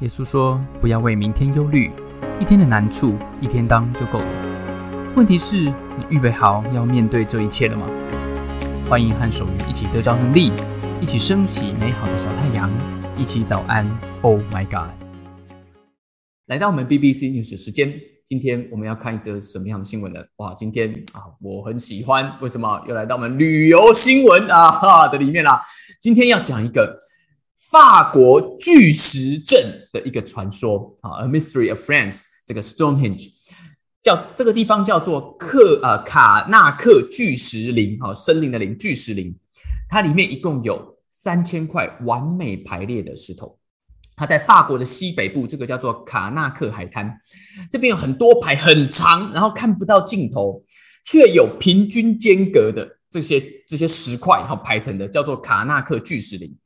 耶稣说：“不要为明天忧虑，一天的难处一天当就够了。问题是，你预备好要面对这一切了吗？”欢迎和守愚一起得着能力，一起升起美好的小太阳，一起早安。Oh my God！来到我们 BBC News 时间，今天我们要看一则什么样的新闻呢？哇，今天啊，我很喜欢，为什么又来到我们旅游新闻啊哈的里面啦？今天要讲一个。法国巨石阵的一个传说啊，A Mystery of France，这个 Stonehenge 叫这个地方叫做克呃卡纳克巨石林，哈，森林的林，巨石林，它里面一共有三千块完美排列的石头，它在法国的西北部，这个叫做卡纳克海滩，这边有很多排很长，然后看不到尽头，却有平均间隔的这些这些石块，哈，排成的叫做卡纳克巨石林。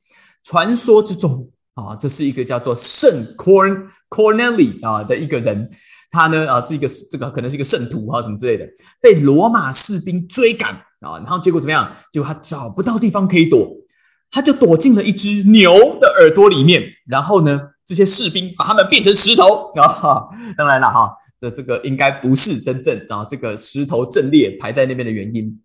传说之中啊，这是一个叫做圣 Corn Corneli 啊的一个人，他呢啊是一个这个可能是一个圣徒啊什么之类的，被罗马士兵追赶啊，然后结果怎么样？结果他找不到地方可以躲，他就躲进了一只牛的耳朵里面，然后呢，这些士兵把他们变成石头啊。当然了哈，这这个应该不是真正啊这个石头阵列排在那边的原因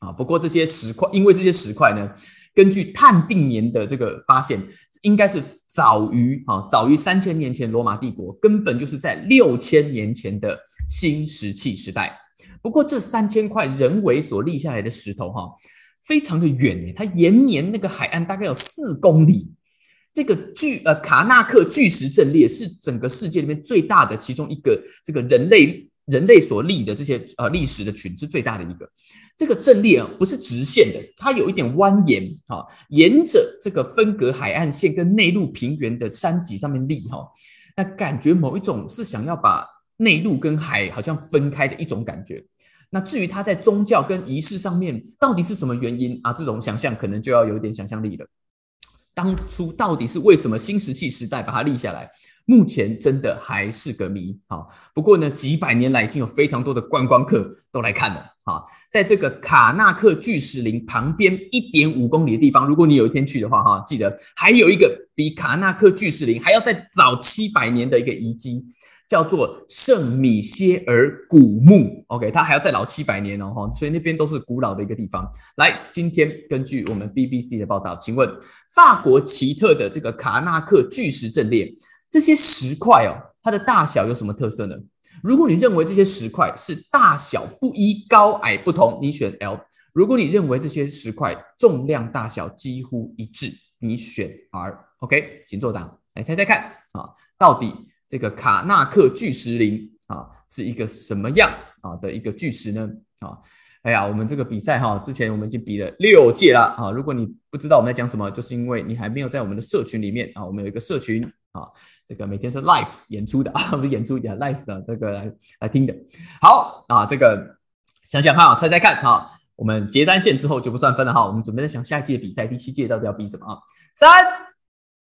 啊。不过这些石块，因为这些石块呢。根据碳定年的这个发现，应该是早于啊，早于三千年前罗马帝国，根本就是在六千年前的新石器时代。不过这三千块人为所立下来的石头哈，非常的远，它延绵那个海岸大概有四公里。这个巨呃卡纳克巨石阵列是整个世界里面最大的其中一个，这个人类人类所立的这些呃历史的群是最大的一个。这个阵列啊，不是直线的，它有一点蜿蜒啊，沿着这个分隔海岸线跟内陆平原的山脊上面立哈，那感觉某一种是想要把内陆跟海好像分开的一种感觉。那至于它在宗教跟仪式上面到底是什么原因啊？这种想象可能就要有点想象力了。当初到底是为什么新石器时代把它立下来？目前真的还是个谜啊！不过呢，几百年来已经有非常多的观光客都来看了啊。在这个卡纳克巨石林旁边一点五公里的地方，如果你有一天去的话哈，记得还有一个比卡纳克巨石林还要再早七百年的一个遗迹，叫做圣米歇尔古墓。OK，它还要再老七百年哦哈，所以那边都是古老的一个地方。来，今天根据我们 BBC 的报道，请问法国奇特的这个卡纳克巨石阵列。这些石块哦，它的大小有什么特色呢？如果你认为这些石块是大小不一、高矮不同，你选 L；如果你认为这些石块重量大小几乎一致，你选 R。OK，请作答，来猜猜看啊，到底这个卡纳克巨石林啊是一个什么样啊的一个巨石呢？啊，哎呀，我们这个比赛哈，之前我们已经比了六届了啊。如果你不知道我们在讲什么，就是因为你还没有在我们的社群里面啊，我们有一个社群啊。这个每天是 live 演出的 啊，不是演出点 live 的这个来来听的。好啊，这个想想看啊，猜猜看哈，我们结单线之后就不算分了哈。我们准备在想下一届比赛，第七届到底要比什么啊？三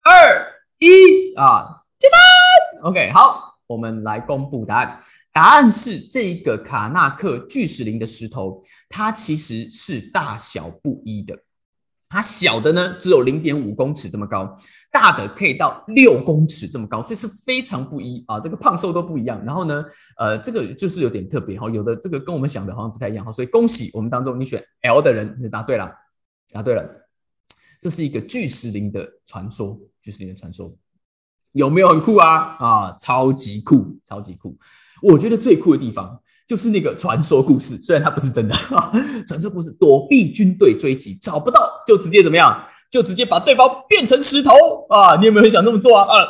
二一啊，结单。OK，好，我们来公布答案。答案是这一个卡纳克巨石林的石头，它其实是大小不一的。它小的呢，只有零点五公尺这么高。大的可以到六公尺这么高，所以是非常不一啊，这个胖瘦都不一样。然后呢，呃，这个就是有点特别哈，有的这个跟我们想的好像不太一样哈，所以恭喜我们当中你选 L 的人，你答对了，答对了，这是一个巨石林的传说，巨石林的传说有没有很酷啊？啊，超级酷，超级酷！我觉得最酷的地方就是那个传说故事，虽然它不是真的，传说故事躲避军队追击，找不到就直接怎么样？就直接把对方变成石头啊！你有没有很想这么做啊？啊，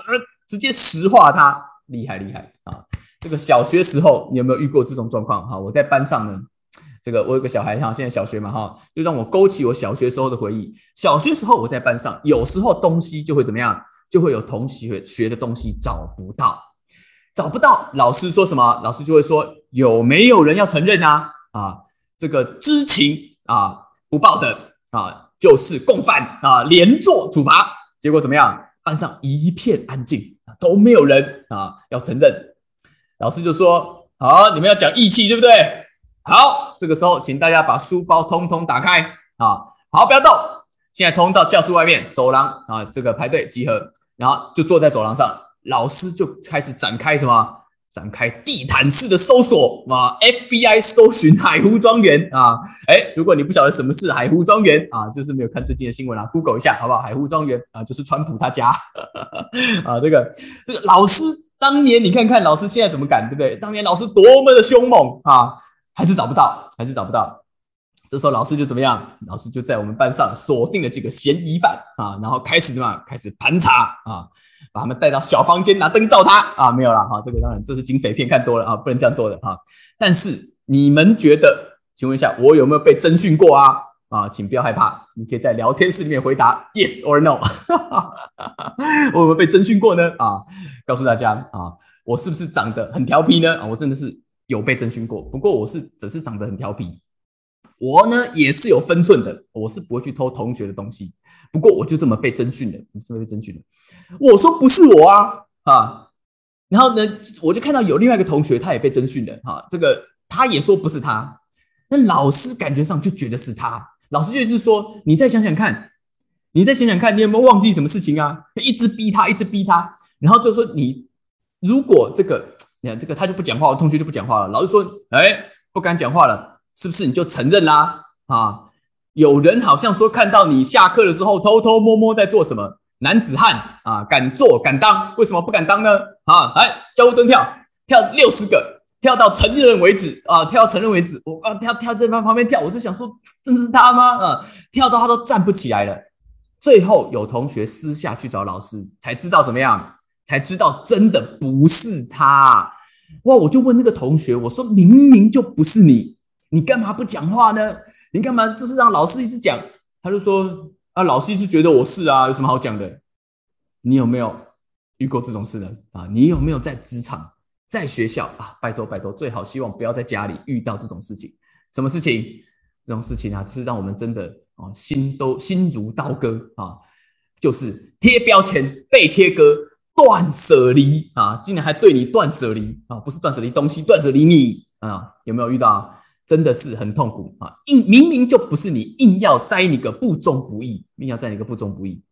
直接石化它，厉害厉害啊！这个小学时候你有没有遇过这种状况？哈，我在班上呢，这个我有个小孩哈，现在小学嘛哈，就让我勾起我小学时候的回忆。小学时候我在班上，有时候东西就会怎么样，就会有同学学的东西找不到，找不到，老师说什么？老师就会说有没有人要承认啊？啊，这个知情啊不报的啊。就是共犯啊，连坐处罚，结果怎么样？班上一片安静啊，都没有人啊要承认。老师就说：“好，你们要讲义气，对不对？好，这个时候请大家把书包通通打开啊，好，不要动。现在通到教室外面走廊啊，这个排队集合，然后就坐在走廊上，老师就开始展开什么？展开地毯式的搜索啊！FBI 搜寻海湖庄园啊！哎，如果你不晓得什么是海湖庄园啊，就是没有看最近的新闻啊，Google 一下好不好？海湖庄园啊，就是川普他家 啊。这个这个老师当年你看看老师现在怎么敢，对不对？当年老师多么的凶猛啊，还是找不到，还是找不到。这时候老师就怎么样？老师就在我们班上锁定了几个嫌疑犯啊，然后开始什么？开始盘查啊，把他们带到小房间拿灯照他啊，没有了哈。这个当然这是警匪片看多了啊，不能这样做的哈。但是你们觉得？请问一下，我有没有被侦讯过啊？啊，请不要害怕，你可以在聊天室里面回答 yes or no。我有没有被侦讯过呢？啊，告诉大家啊，我是不是长得很调皮呢？啊，我真的是有被征询过，不过我是只是长得很调皮。我呢也是有分寸的，我是不会去偷同学的东西。不过我就这么被征询了，你是被征询了。我说不是我啊啊，然后呢，我就看到有另外一个同学他也被征询了哈，这个他也说不是他，那老师感觉上就觉得是他。老师就是说，你再想想看，你再想想看，你有没有忘记什么事情啊？一直逼他，一直逼他，然后就说你如果这个，你看这个他就不讲话，同学就不讲话了。老师说，哎，不敢讲话了。是不是你就承认啦？啊，有人好像说看到你下课的时候偷偷摸摸在做什么？男子汉啊，敢做敢当，为什么不敢当呢？啊，来交互蹲跳，跳六十个，跳到承认为止啊，跳到承认为止。我啊，跳跳在旁旁边跳，我就想说，真的是他吗？啊，跳到他都站不起来了。最后有同学私下去找老师，才知道怎么样？才知道真的不是他。哇，我就问那个同学，我说明明就不是你。你干嘛不讲话呢？你干嘛就是让老师一直讲？他就说啊，老师一直觉得我是啊，有什么好讲的？你有没有遇过这种事呢？啊，你有没有在职场、在学校啊？拜托拜托，最好希望不要在家里遇到这种事情。什么事情？这种事情啊，就是让我们真的啊，心都心如刀割啊，就是贴标签、被切割、断舍离啊，竟然还对你断舍离啊，不是断舍离东西，断舍离你啊，有没有遇到？真的是很痛苦啊！硬明明就不是你，硬要栽你个不忠不义，硬要栽你个不忠不义。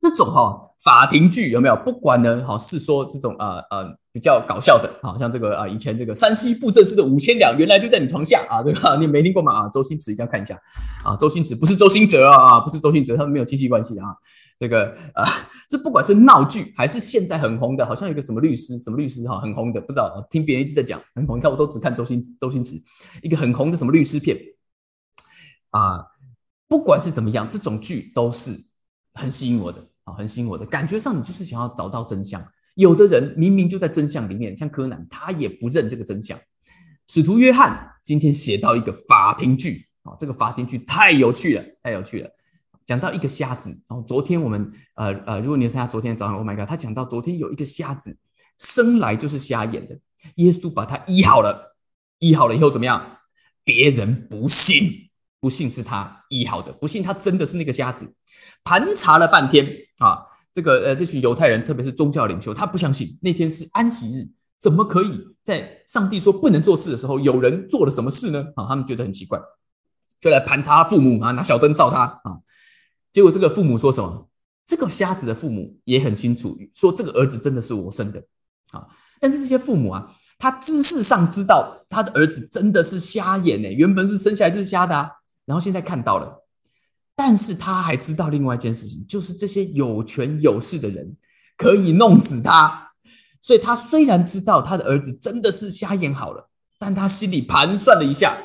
这种哈法庭剧有没有？不管呢，哈是说这种呃呃比较搞笑的，好像这个啊以前这个山西布政司的五千两原来就在你床下啊，这个你没听过吗？啊，周星驰一定要看一下啊，周星驰不是周星哲啊，不是周星哲，他们没有亲戚关系啊。这个啊，这不管是闹剧还是现在很红的，好像有个什么律师，什么律师哈，很红的，不知道听别人一直在讲很红。你看我都只看周星周星驰一个很红的什么律师片啊，不管是怎么样，这种剧都是很吸引我的啊，很吸引我的。感觉上你就是想要找到真相。有的人明明就在真相里面，像柯南，他也不认这个真相。使徒约翰今天写到一个法庭剧啊，这个法庭剧太有趣了，太有趣了。讲到一个瞎子，然后昨天我们呃呃，如果你参加昨天早上，Oh my god，他讲到昨天有一个瞎子生来就是瞎眼的，耶稣把他医好了，医好了以后怎么样？别人不信，不信是他医好的，不信他真的是那个瞎子。盘查了半天啊，这个呃这群犹太人，特别是宗教领袖，他不相信那天是安息日，怎么可以在上帝说不能做事的时候，有人做了什么事呢？啊，他们觉得很奇怪，就来盘查父母啊，拿小灯照他啊。结果这个父母说什么？这个瞎子的父母也很清楚，说这个儿子真的是我生的啊！但是这些父母啊，他知识上知道他的儿子真的是瞎眼呢，原本是生下来就是瞎的啊，然后现在看到了，但是他还知道另外一件事情，就是这些有权有势的人可以弄死他，所以他虽然知道他的儿子真的是瞎眼好了，但他心里盘算了一下，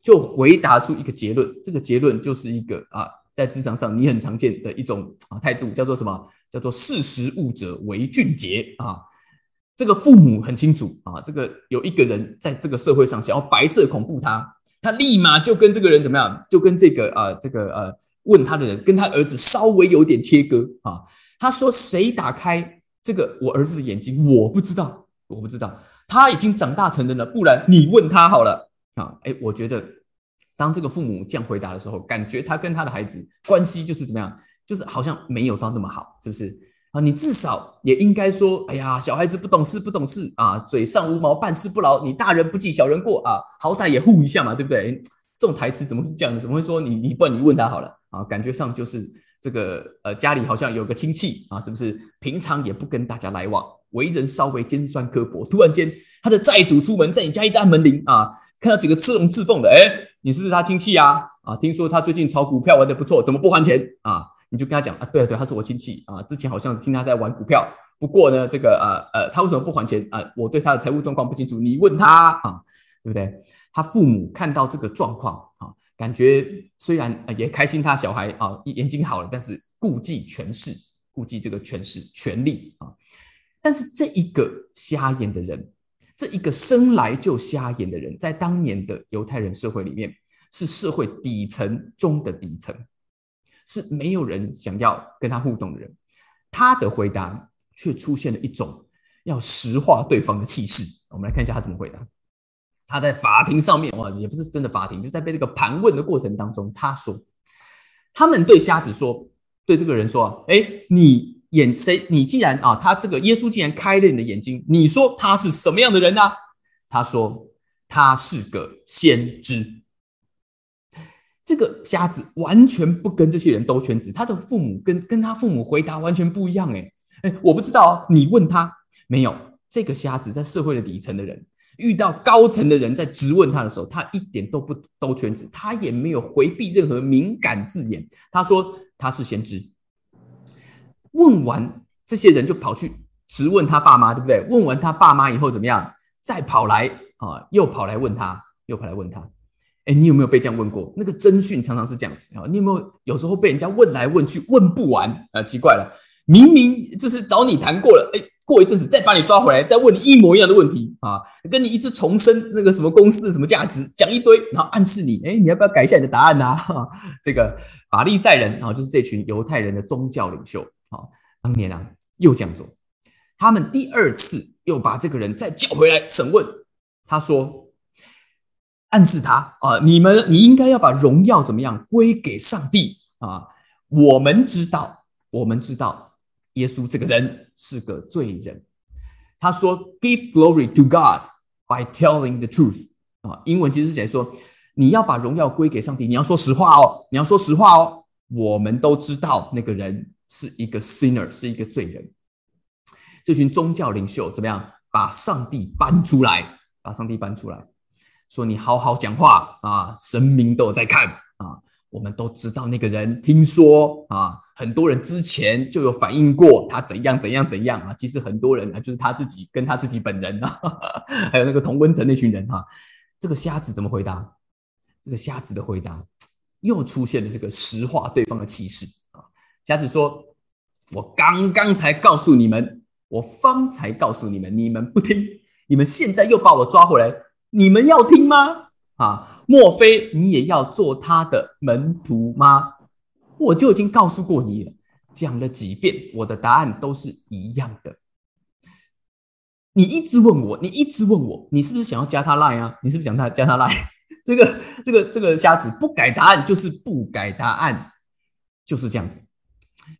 就回答出一个结论，这个结论就是一个啊。在职场上，你很常见的一种啊态度叫做什么？叫做识时务者为俊杰啊。这个父母很清楚啊，这个有一个人在这个社会上想要白色恐怖他，他立马就跟这个人怎么样？就跟这个啊这个呃问他的人跟他儿子稍微有点切割啊。他说：“谁打开这个我儿子的眼睛？我不知道，我不知道。他已经长大成人了，不然你问他好了啊。”哎，我觉得。当这个父母这样回答的时候，感觉他跟他的孩子关系就是怎么样？就是好像没有到那么好，是不是啊？你至少也应该说，哎呀，小孩子不懂事，不懂事啊，嘴上无毛，办事不牢。你大人不计小人过啊，好歹也护一下嘛，对不对？这种台词怎么会是这样的？怎么会说你你不你问他好了啊？感觉上就是这个呃家里好像有个亲戚啊，是不是平常也不跟大家来往，为人稍微尖酸刻薄，突然间他的债主出门，在你家一直按门铃啊，看到几个刺龙刺凤的，哎，你是不是他亲戚啊？啊，听说他最近炒股票玩的不错，怎么不还钱啊？你就跟他讲啊，对对，他是我亲戚啊，之前好像听他在玩股票，不过呢，这个呃呃，他为什么不还钱啊？我对他的财务状况不清楚，你问他啊，对不对？他父母看到这个状况啊，感觉虽然也开心他小孩啊眼睛好了，但是顾忌权势，顾忌这个权势权力啊。但是这一个瞎眼的人，这一个生来就瞎眼的人，在当年的犹太人社会里面，是社会底层中的底层。是没有人想要跟他互动的人，他的回答却出现了一种要石化对方的气势。我们来看一下他怎么回答。他在法庭上面，哇，也不是真的法庭，就在被这个盘问的过程当中，他说：“他们对瞎子说，对这个人说，哎，你眼谁？你既然啊，他这个耶稣既然开了你的眼睛，你说他是什么样的人呢？”他说：“他是个先知。”这个瞎子完全不跟这些人兜圈子，他的父母跟跟他父母回答完全不一样。哎哎，我不知道，你问他没有？这个瞎子在社会的底层的人遇到高层的人在质问他的时候，他一点都不兜圈子，他也没有回避任何敏感字眼。他说他是先知。问完这些人就跑去质问他爸妈，对不对？问完他爸妈以后怎么样？再跑来啊，又跑来问他，又跑来问他。哎，你有没有被这样问过？那个侦讯常常是这样子啊。你有没有有时候被人家问来问去问不完啊？奇怪了，明明就是找你谈过了，哎，过一阵子再把你抓回来，再问你一模一样的问题啊，跟你一直重申那个什么公司什么价值，讲一堆，然后暗示你，哎，你要不要改一下你的答案呐？这个法利赛人啊，就是这群犹太人的宗教领袖啊，当年啊又这样做，他们第二次又把这个人再叫回来审问，他说。暗示他啊，你们你应该要把荣耀怎么样归给上帝啊？我们知道，我们知道耶稣这个人是个罪人。他说：“Give glory to God by telling the truth。”啊，英文其实是写说，你要把荣耀归给上帝，你要说实话哦，你要说实话哦。我们都知道那个人是一个 sinner，是一个罪人。这群宗教领袖怎么样把上帝搬出来？把上帝搬出来。说你好好讲话啊，神明都有在看啊。我们都知道那个人，听说啊，很多人之前就有反映过他怎样怎样怎样啊。其实很多人啊，就是他自己跟他自己本人啊，还有那个同温层那群人哈。这个瞎子怎么回答？这个瞎子的回答又出现了这个石化对方的气势。瞎子说：“我刚刚才告诉你们，我方才告诉你们，你们不听，你们现在又把我抓回来。”你们要听吗？啊，莫非你也要做他的门徒吗？我就已经告诉过你了，讲了几遍，我的答案都是一样的。你一直问我，你一直问我，你是不是想要加他 line 啊？你是不是想他加他 line？这个这个这个瞎子不改答案就是不改答案，就是这样子。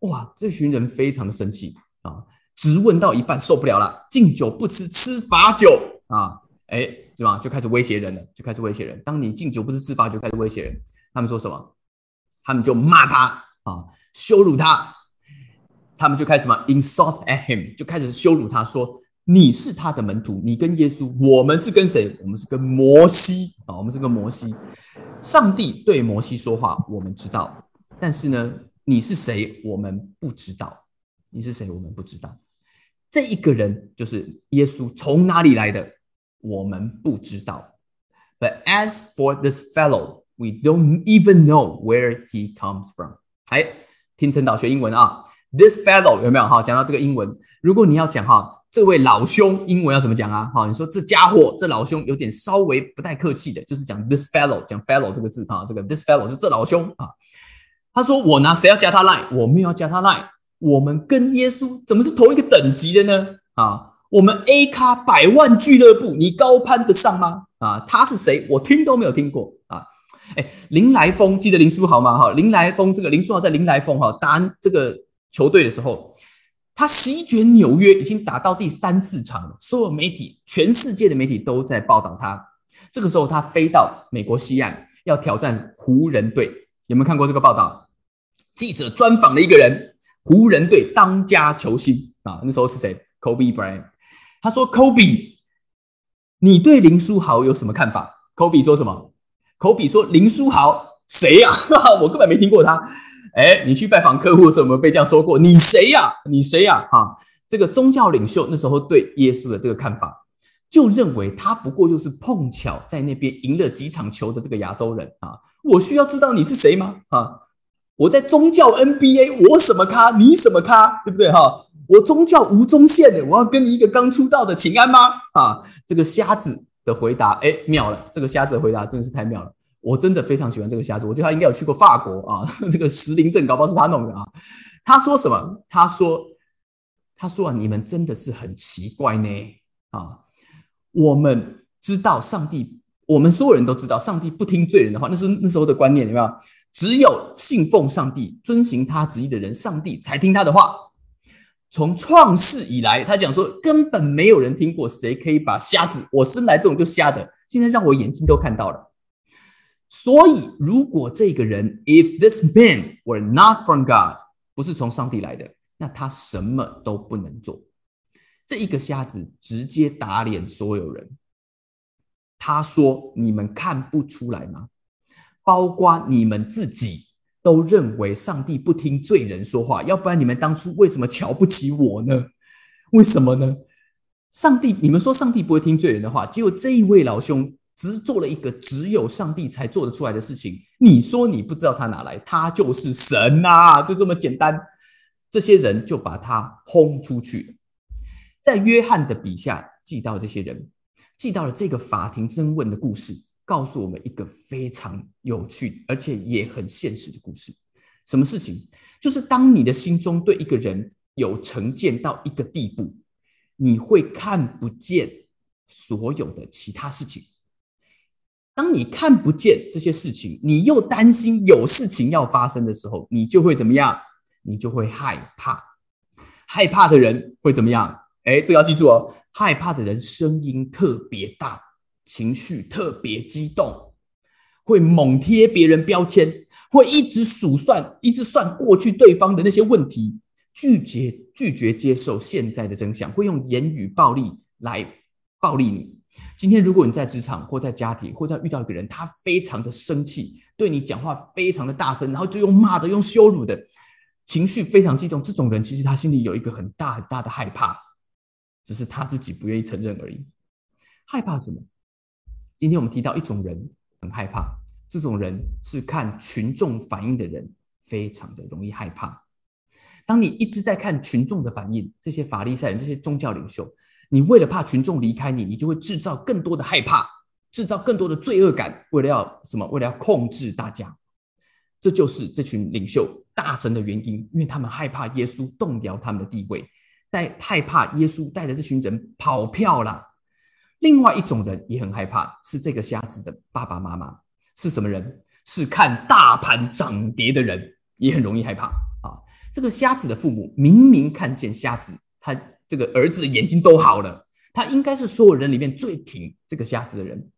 哇，这群人非常的生气啊！直问到一半受不了了，敬酒不吃吃罚酒啊！哎。对吧？就开始威胁人了，就开始威胁人。当你敬酒不吃吃罚，酒开始威胁人。他们说什么？他们就骂他啊，羞辱他。他们就开始什么，insult at him，就开始羞辱他，说你是他的门徒，你跟耶稣，我们是跟谁？我们是跟摩西啊，我们是跟摩西。上帝对摩西说话，我们知道，但是呢，你是谁？我们不知道。你是谁？我们不知道。这一个人就是耶稣，从哪里来的？我们不知道。But as for this fellow, we don't even know where he comes from。哎，听陈导学英文啊，this fellow 有没有哈？讲到这个英文，如果你要讲哈，这位老兄，英文要怎么讲啊？哈，你说这家伙，这老兄有点稍微不太客气的，就是讲 this fellow，讲 fellow 这个字啊，这个 this fellow 就这老兄啊。他说我拿谁要加他赖我没有要加他赖。我们跟耶稣怎么是同一个等级的呢？啊？我们 A 咖百万俱乐部，你高攀得上吗？啊，他是谁？我听都没有听过啊！哎，林来峰，记得林书豪吗？哈，林来峰，这个林书豪在林来峰哈打这个球队的时候，他席卷纽约，已经打到第三四场了。所有媒体，全世界的媒体都在报道他。这个时候，他飞到美国西岸，要挑战湖人队。有没有看过这个报道？记者专访了一个人，湖人队当家球星啊，那时候是谁？Kobe Bryant。他说：“Kobe，你对林书豪有什么看法？”Kobe 说什么？Kobe 说：“林书豪谁呀？我根本没听过他。”哎，你去拜访客户的时候有没有被这样说过？你谁呀？你谁呀？哈，这个宗教领袖那时候对耶稣的这个看法，就认为他不过就是碰巧在那边赢了几场球的这个亚洲人啊。我需要知道你是谁吗？啊，我在宗教 NBA，我什么咖？你什么咖？对不对？哈，我宗教吴宗宪的，我要跟你一个刚出道的请安吗？啊，这个瞎子的回答，哎，妙了！这个瞎子的回答真的是太妙了。我真的非常喜欢这个瞎子，我觉得他应该有去过法国啊。这个石林镇搞不好是他弄的啊。他说什么？他说：“他说啊，你们真的是很奇怪呢啊。我们知道上帝，我们所有人都知道，上帝不听罪人的话，那是那时候的观念，有没有？只有信奉上帝、遵行他旨意的人，上帝才听他的话。从创世以来，他讲说，根本没有人听过谁可以把瞎子，我生来这种就瞎的，现在让我眼睛都看到了。”所以，如果这个人，if this man were not from God，不是从上帝来的，那他什么都不能做。这一个瞎子直接打脸所有人。他说：“你们看不出来吗？包括你们自己都认为上帝不听罪人说话，要不然你们当初为什么瞧不起我呢？为什么呢？上帝，你们说上帝不会听罪人的话，结果这一位老兄。”只做了一个只有上帝才做得出来的事情，你说你不知道他哪来？他就是神呐，就这么简单。这些人就把他轰出去了。在约翰的笔下记到这些人，记到了这个法庭争问的故事，告诉我们一个非常有趣而且也很现实的故事。什么事情？就是当你的心中对一个人有成见到一个地步，你会看不见所有的其他事情。当你看不见这些事情，你又担心有事情要发生的时候，你就会怎么样？你就会害怕。害怕的人会怎么样？哎，这个要记住哦。害怕的人声音特别大，情绪特别激动，会猛贴别人标签，会一直数算，一直算过去对方的那些问题，拒绝拒绝接受现在的真相，会用言语暴力来暴力你。今天，如果你在职场或在家庭，或者遇到一个人，他非常的生气，对你讲话非常的大声，然后就用骂的、用羞辱的，情绪非常激动，这种人其实他心里有一个很大很大的害怕，只是他自己不愿意承认而已。害怕什么？今天我们提到一种人很害怕，这种人是看群众反应的人，非常的容易害怕。当你一直在看群众的反应，这些法利赛人、这些宗教领袖。你为了怕群众离开你，你就会制造更多的害怕，制造更多的罪恶感，为了要什么？为了要控制大家。这就是这群领袖大神的原因，因为他们害怕耶稣动摇他们的地位，带害怕耶稣带着这群人跑票了。另外一种人也很害怕，是这个瞎子的爸爸妈妈是什么人？是看大盘涨跌的人，也很容易害怕啊。这个瞎子的父母明明看见瞎子，他。这个儿子眼睛都好了，他应该是所有人里面最挺这个瞎子的人，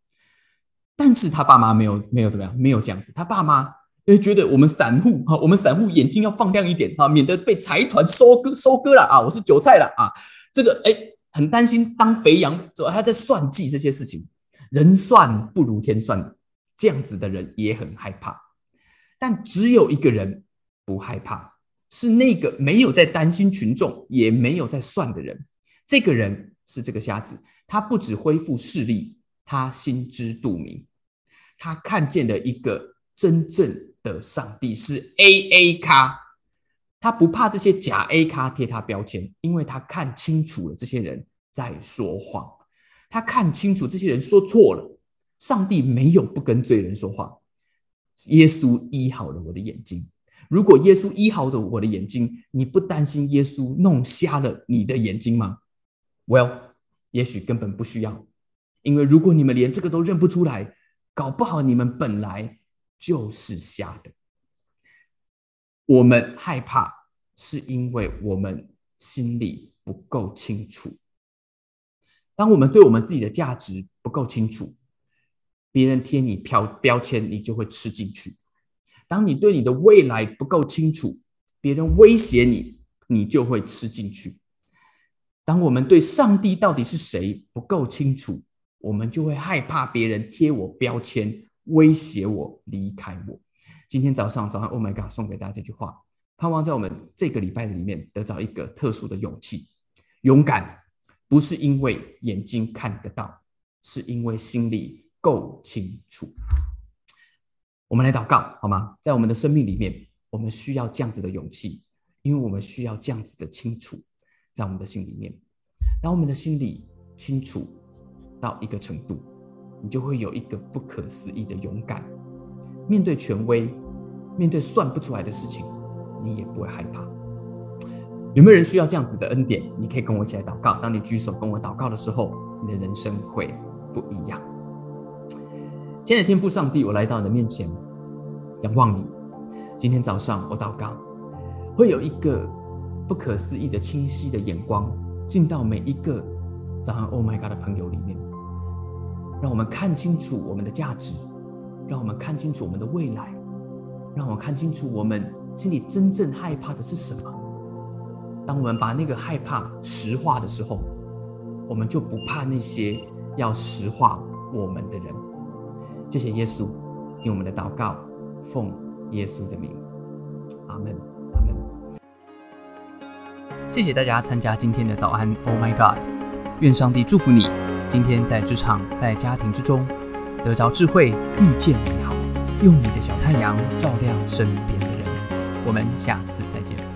但是他爸妈没有没有怎么样，没有这样子。他爸妈为觉得我们散户哈，我们散户眼睛要放亮一点哈，免得被财团收割收割了啊！我是韭菜了啊！这个哎，很担心当肥羊，主要他在算计这些事情，人算不如天算，这样子的人也很害怕。但只有一个人不害怕。是那个没有在担心群众，也没有在算的人。这个人是这个瞎子，他不止恢复视力，他心知肚明，他看见了一个真正的上帝是 A A 咖，他不怕这些假 A 咖贴他标签，因为他看清楚了这些人在说谎，他看清楚这些人说错了，上帝没有不跟罪人说话，耶稣医好了我的眼睛。如果耶稣医好的我的眼睛，你不担心耶稣弄瞎了你的眼睛吗？Well，也许根本不需要，因为如果你们连这个都认不出来，搞不好你们本来就是瞎的。我们害怕，是因为我们心里不够清楚。当我们对我们自己的价值不够清楚，别人贴你标标签，你就会吃进去。当你对你的未来不够清楚，别人威胁你，你就会吃进去。当我们对上帝到底是谁不够清楚，我们就会害怕别人贴我标签，威胁我离开我。今天早上，早上，Oh my God，送给大家这句话，盼望在我们这个礼拜里面得到一个特殊的勇气。勇敢不是因为眼睛看得到，是因为心里够清楚。我们来祷告好吗？在我们的生命里面，我们需要这样子的勇气，因为我们需要这样子的清楚，在我们的心里面。当我们的心里清楚到一个程度，你就会有一个不可思议的勇敢，面对权威，面对算不出来的事情，你也不会害怕。有没有人需要这样子的恩典？你可以跟我一起来祷告。当你举手跟我祷告的时候，你的人生会不一样。亲爱的天父上帝，我来到你的面前，仰望你。今天早上我祷告，会有一个不可思议的清晰的眼光进到每一个早上 Oh my God 的朋友里面，让我们看清楚我们的价值，让我们看清楚我们的未来，让我们看清楚我们心里真正害怕的是什么。当我们把那个害怕实化的时候，我们就不怕那些要实化我们的人。谢谢耶稣，听我们的祷告，奉耶稣的名，阿门，阿门。谢谢大家参加今天的早安，Oh my God！愿上帝祝福你，今天在职场、在家庭之中得着智慧，遇见美好，用你的小太阳照亮身边的人。我们下次再见。